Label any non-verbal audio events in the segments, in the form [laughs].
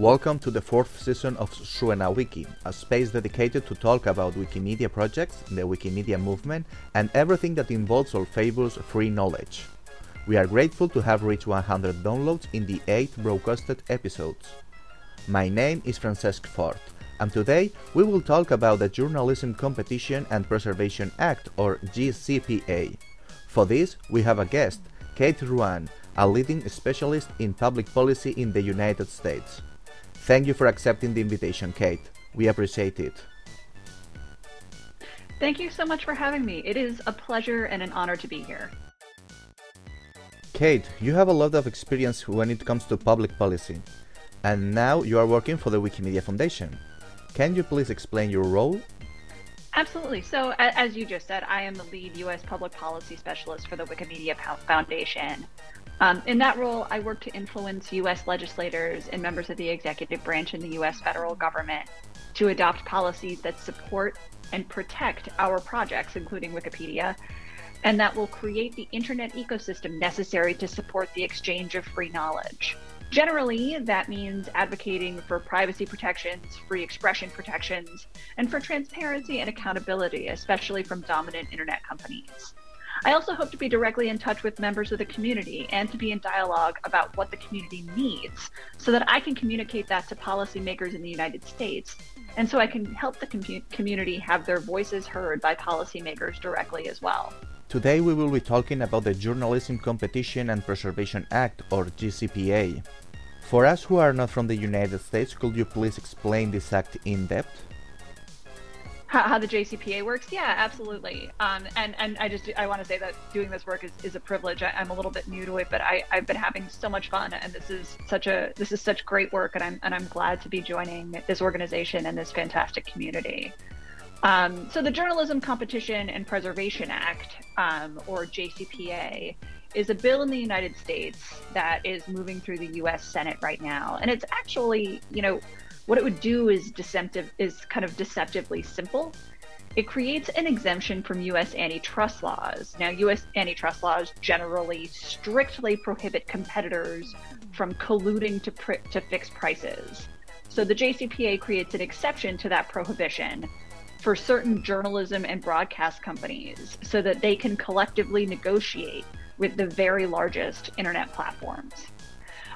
Welcome to the fourth season of Suena Wiki, a space dedicated to talk about Wikimedia projects, the Wikimedia movement, and everything that involves or favors free knowledge. We are grateful to have reached 100 downloads in the 8 broadcasted episodes. My name is Francesc Fort, and today we will talk about the Journalism Competition and Preservation Act, or JCPA. For this, we have a guest, Kate Ruane, a leading specialist in public policy in the United States. Thank you for accepting the invitation, Kate. We appreciate it. Thank you so much for having me. It is a pleasure and an honor to be here. Kate, you have a lot of experience when it comes to public policy, and now you are working for the Wikimedia Foundation. Can you please explain your role? Absolutely. So, as you just said, I am the lead U.S. public policy specialist for the Wikimedia Foundation. Um, in that role, I work to influence U.S. legislators and members of the executive branch in the U.S. federal government to adopt policies that support and protect our projects, including Wikipedia, and that will create the internet ecosystem necessary to support the exchange of free knowledge. Generally, that means advocating for privacy protections, free expression protections, and for transparency and accountability, especially from dominant internet companies. I also hope to be directly in touch with members of the community and to be in dialogue about what the community needs so that I can communicate that to policymakers in the United States and so I can help the com- community have their voices heard by policymakers directly as well. Today we will be talking about the Journalism Competition and Preservation Act, or JCPA. For us who are not from the United States, could you please explain this act in depth? How, how the JCPA works? Yeah, absolutely. Um, and and I just I want to say that doing this work is, is a privilege. I, am a little bit new to it, but I, I've been having so much fun, and this is such a this is such great work, and I'm and I'm glad to be joining this organization and this fantastic community. Um, so the Journalism Competition and Preservation Act, um, or JCPA, is a bill in the United States that is moving through the U.S. Senate right now, and it's actually, you know, what it would do is deceptive, is kind of deceptively simple. It creates an exemption from U.S. antitrust laws. Now, U.S. antitrust laws generally strictly prohibit competitors from colluding to, pr- to fix prices. So the JCPA creates an exception to that prohibition for certain journalism and broadcast companies so that they can collectively negotiate with the very largest internet platforms.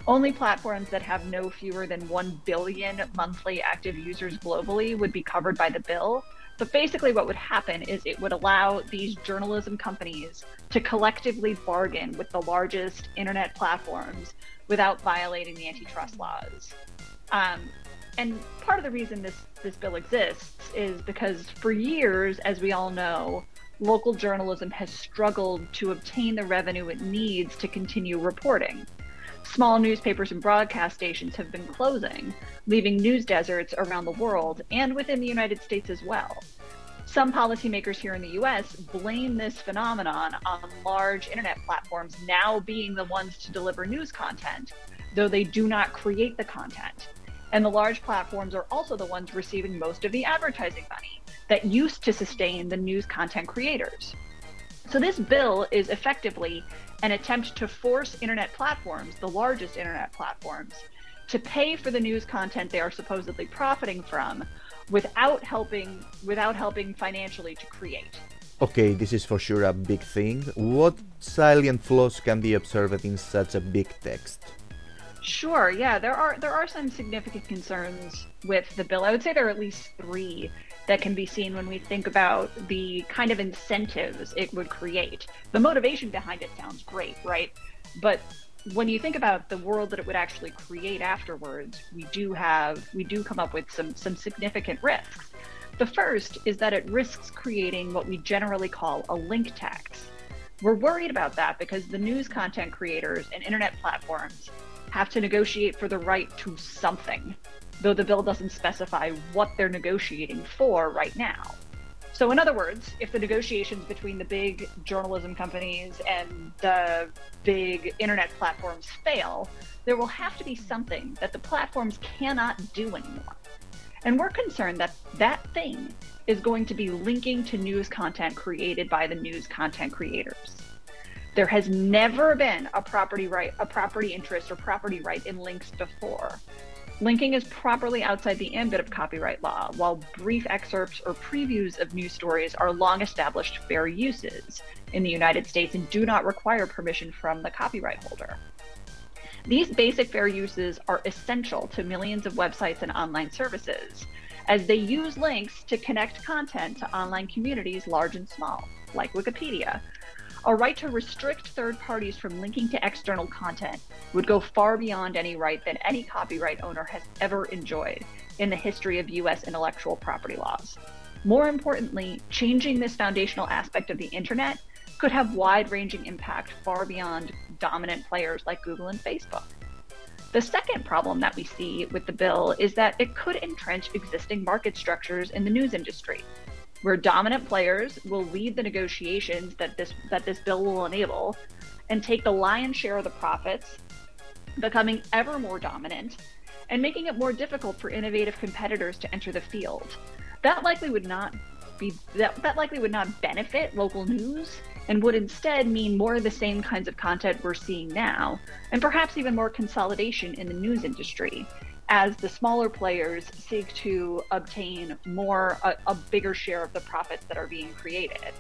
Only platforms that have no fewer than 1 billion monthly active users globally would be covered by the bill. But basically, what would happen is it would allow these journalism companies to collectively bargain with the largest internet platforms without violating the antitrust laws. Um, and part of the reason this this bill exists is because for years, as we all know, local journalism has struggled to obtain the revenue it needs to continue reporting. Small newspapers and broadcast stations have been closing, leaving news deserts around the world and within the United States as well. Some policymakers here in the US blame this phenomenon on large internet platforms now being the ones to deliver news content, though they do not create the content. And the large platforms are also the ones receiving most of the advertising money that used to sustain the news content creators. So, this bill is effectively an attempt to force internet platforms, the largest internet platforms, to pay for the news content they are supposedly profiting from without helping without helping financially to create. Okay, this is for sure a big thing. What salient flaws can be observed in such a big text? Sure. Yeah, there are there are some significant concerns with the bill. I would say there are at least three that can be seen when we think about the kind of incentives it would create. The motivation behind it sounds great, right? But when you think about the world that it would actually create afterwards, we do have we do come up with some some significant risks. The first is that it risks creating what we generally call a link tax. We're worried about that because the news content creators and internet platforms have to negotiate for the right to something, though the bill doesn't specify what they're negotiating for right now. So, in other words, if the negotiations between the big journalism companies and the big internet platforms fail, there will have to be something that the platforms cannot do anymore. And we're concerned that that thing is going to be linking to news content created by the news content creators. There has never been a property right, a property interest or property right in links before. Linking is properly outside the ambit of copyright law, while brief excerpts or previews of news stories are long established fair uses in the United States and do not require permission from the copyright holder. These basic fair uses are essential to millions of websites and online services, as they use links to connect content to online communities large and small, like Wikipedia. A right to restrict third parties from linking to external content would go far beyond any right that any copyright owner has ever enjoyed in the history of US intellectual property laws. More importantly, changing this foundational aspect of the internet could have wide ranging impact far beyond dominant players like Google and Facebook. The second problem that we see with the bill is that it could entrench existing market structures in the news industry, where dominant players will lead the negotiations that this that this bill will enable and take the lion's share of the profits, becoming ever more dominant and making it more difficult for innovative competitors to enter the field. That likely would not be that, that likely would not benefit local news and would instead mean more of the same kinds of content we're seeing now, and perhaps even more consolidation in the news industry as the smaller players seek to obtain more, a, a bigger share of the profits that are being created.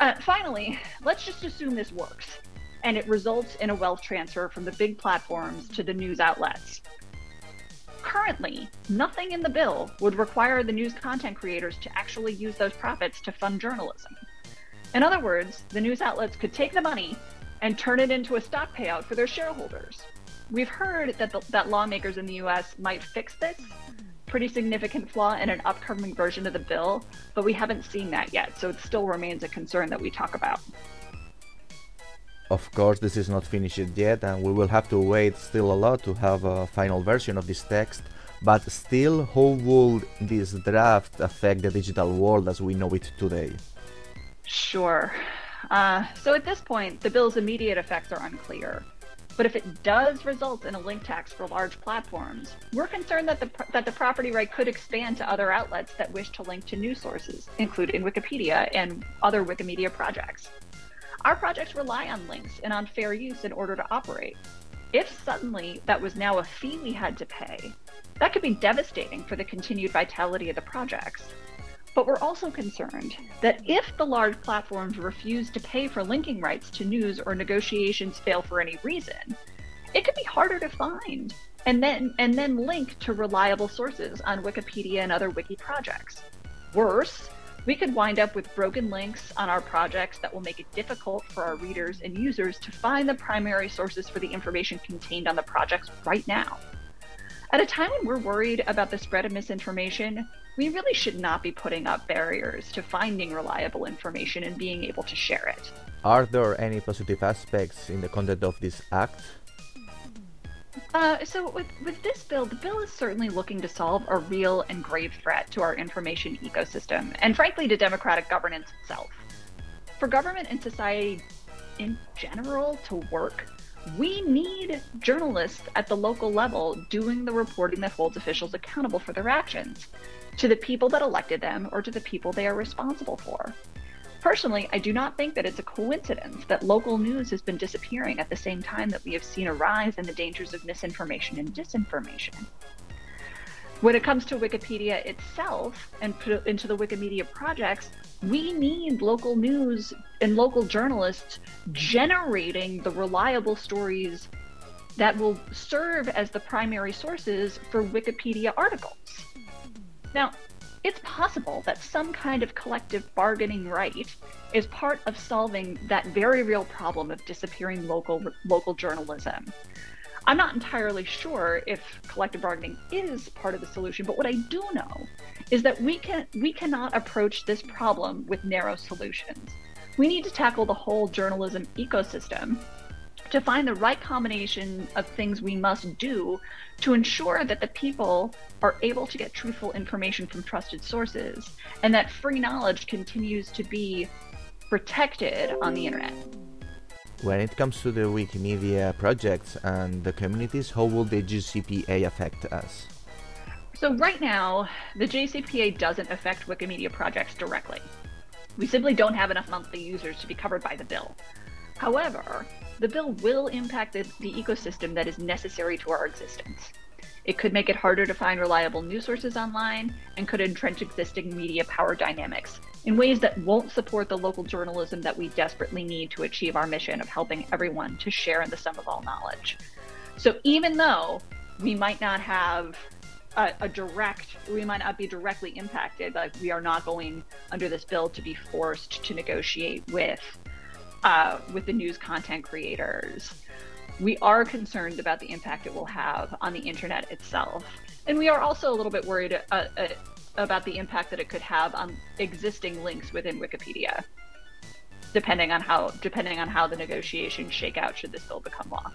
Uh, finally, let's just assume this works and it results in a wealth transfer from the big platforms to the news outlets. Currently, nothing in the bill would require the news content creators to actually use those profits to fund journalism. In other words, the news outlets could take the money and turn it into a stock payout for their shareholders. We've heard that, the, that lawmakers in the US might fix this pretty significant flaw in an upcoming version of the bill, but we haven't seen that yet, so it still remains a concern that we talk about. Of course, this is not finished yet, and we will have to wait still a lot to have a final version of this text. But still, how would this draft affect the digital world as we know it today? Sure. Uh, so at this point, the bill's immediate effects are unclear. But if it does result in a link tax for large platforms, we're concerned that the, that the property right could expand to other outlets that wish to link to news sources, including Wikipedia and other Wikimedia projects. Our projects rely on links and on fair use in order to operate. If suddenly that was now a fee we had to pay, that could be devastating for the continued vitality of the projects. But we're also concerned that if the large platforms refuse to pay for linking rights to news or negotiations fail for any reason, it could be harder to find and then and then link to reliable sources on Wikipedia and other wiki projects. Worse, we could wind up with broken links on our projects that will make it difficult for our readers and users to find the primary sources for the information contained on the projects right now. At a time when we're worried about the spread of misinformation, we really should not be putting up barriers to finding reliable information and being able to share it. Are there any positive aspects in the content of this act? Uh, so, with, with this bill, the bill is certainly looking to solve a real and grave threat to our information ecosystem, and frankly, to democratic governance itself. For government and society in general to work, we need journalists at the local level doing the reporting that holds officials accountable for their actions to the people that elected them or to the people they are responsible for. Personally, I do not think that it's a coincidence that local news has been disappearing at the same time that we have seen a rise in the dangers of misinformation and disinformation. When it comes to Wikipedia itself and into the Wikimedia projects, we need local news and local journalists generating the reliable stories that will serve as the primary sources for Wikipedia articles. Now, it's possible that some kind of collective bargaining right is part of solving that very real problem of disappearing local local journalism. I'm not entirely sure if collective bargaining is part of the solution, but what I do know is that we can we cannot approach this problem with narrow solutions. We need to tackle the whole journalism ecosystem to find the right combination of things we must do to ensure that the people are able to get truthful information from trusted sources and that free knowledge continues to be protected on the internet. When it comes to the Wikimedia projects and the communities, how will the JCPA affect us? So, right now, the JCPA doesn't affect Wikimedia projects directly. We simply don't have enough monthly users to be covered by the bill. However, the bill will impact the, the ecosystem that is necessary to our existence. It could make it harder to find reliable news sources online and could entrench existing media power dynamics in ways that won't support the local journalism that we desperately need to achieve our mission of helping everyone to share in the sum of all knowledge. So even though we might not have a, a, direct, we might not be directly impacted, like we are not going under this bill to be forced to negotiate with uh, with the news content creators. We are concerned about the impact it will have on the internet itself. And we are also a little bit worried uh, uh, about the impact that it could have on existing links within Wikipedia, depending on how depending on how the negotiations shake out should this bill become law.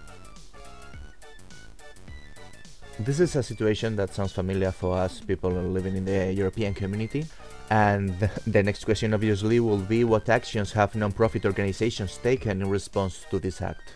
This is a situation that sounds familiar for us people living in the European community. And [laughs] the next question obviously will be what actions have non-profit organizations taken in response to this act?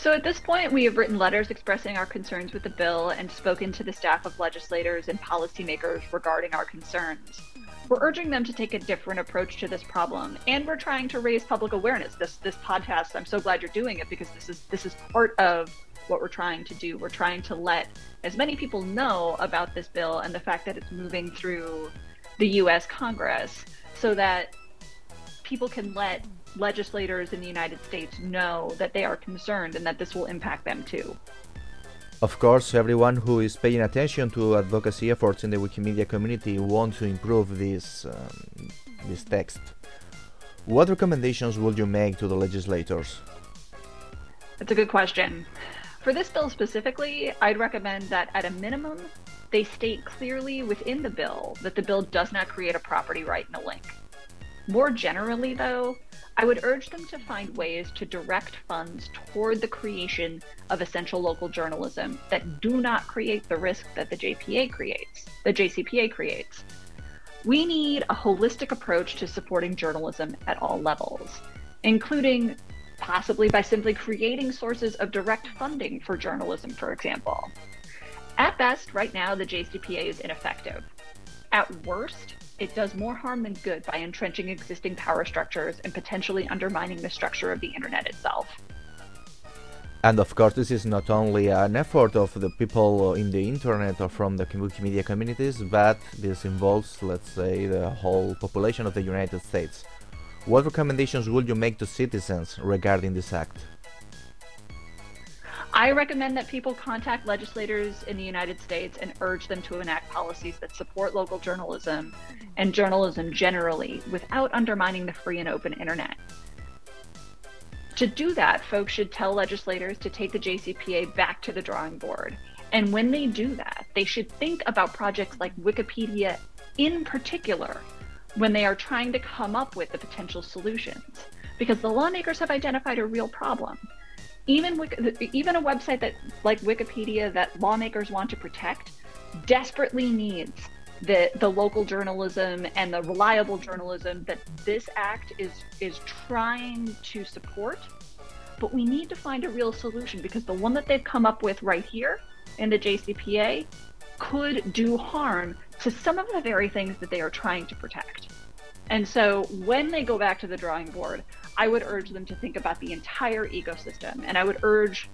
So at this point, we have written letters expressing our concerns with the bill and spoken to the staff of legislators and policymakers regarding our concerns. We're urging them to take a different approach to this problem, and we're trying to raise public awareness. This this podcast, I'm so glad you're doing it because this is this is part of what we're trying to do. We're trying to let as many people know about this bill and the fact that it's moving through the US Congress so that people can let legislators in the United States know that they are concerned and that this will impact them too. Of course, everyone who is paying attention to advocacy efforts in the Wikimedia community wants to improve this, um, this text. What recommendations would you make to the legislators? That's a good question. For this bill specifically, I'd recommend that at a minimum, they state clearly within the bill that the bill does not create a property right in a link. More generally, though, I would urge them to find ways to direct funds toward the creation of essential local journalism that do not create the risk that the JPA creates, the JCPA creates. We need a holistic approach to supporting journalism at all levels, including possibly by simply creating sources of direct funding for journalism, for example. At best, right now, the JCPA is ineffective. At worst, it does more harm than good by entrenching existing power structures and potentially undermining the structure of the internet itself. And of course, this is not only an effort of the people in the internet or from the Wikimedia communities, but this involves, let's say, the whole population of the United States. What recommendations would you make to citizens regarding this act? I recommend that people contact legislators in the United States and urge them to enact policies that support local journalism and journalism generally without undermining the free and open internet. To do that, folks should tell legislators to take the JCPA back to the drawing board. And when they do that, they should think about projects like Wikipedia in particular when they are trying to come up with the potential solutions. Because the lawmakers have identified a real problem. Even, even a website that like Wikipedia that lawmakers want to protect desperately needs the, the local journalism and the reliable journalism that this act is is trying to support. But we need to find a real solution because the one that they've come up with right here in the JCPA could do harm to some of the very things that they are trying to protect. And so when they go back to the drawing board, I would urge them to think about the entire ecosystem. And I would urge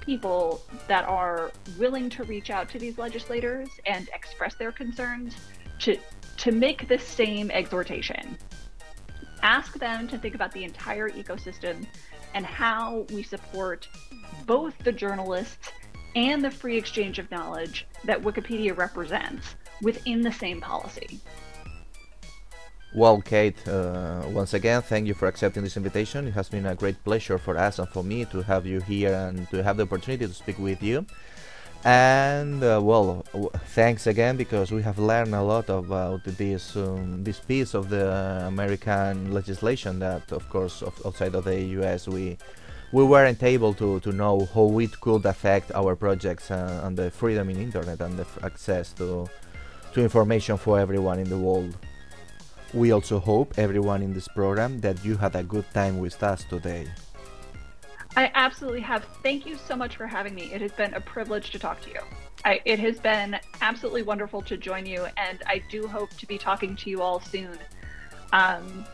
people that are willing to reach out to these legislators and express their concerns to, to make the same exhortation. Ask them to think about the entire ecosystem and how we support both the journalists and the free exchange of knowledge that Wikipedia represents within the same policy. Well, Kate, uh, once again, thank you for accepting this invitation. It has been a great pleasure for us and for me to have you here and to have the opportunity to speak with you. And uh, well, w- thanks again because we have learned a lot about this um, this piece of the American legislation that, of course, of, outside of the U.S. we we weren't able to, to know how it could affect our projects uh, and the freedom in internet and the f- access to to information for everyone in the world. We also hope everyone in this program that you had a good time with us today. I absolutely have. Thank you so much for having me. It has been a privilege to talk to you. I, it has been absolutely wonderful to join you, and I do hope to be talking to you all soon. Um,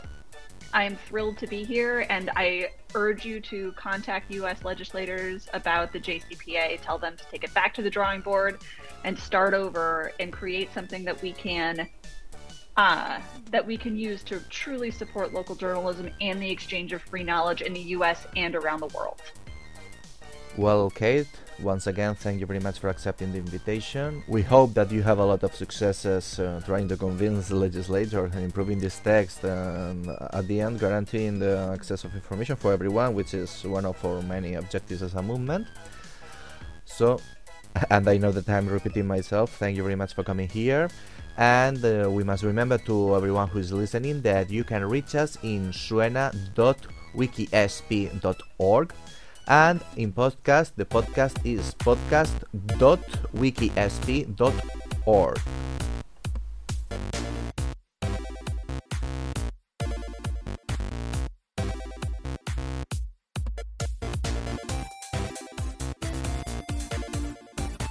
I am thrilled to be here, and I urge you to contact U.S. legislators about the JCPA. Tell them to take it back to the drawing board and start over and create something that we can uh, that we can use to truly support local journalism and the exchange of free knowledge in the U.S. and around the world. Well, Kate, once again, thank you very much for accepting the invitation. We hope that you have a lot of successes uh, trying to convince the legislature and improving this text, and at the end, guaranteeing the access of information for everyone, which is one of our many objectives as a movement. So, and I know that I'm repeating myself, thank you very much for coming here. And uh, we must remember to everyone who is listening that you can reach us in suena.wikisp.org and in podcast, the podcast is podcast.wikisp.org.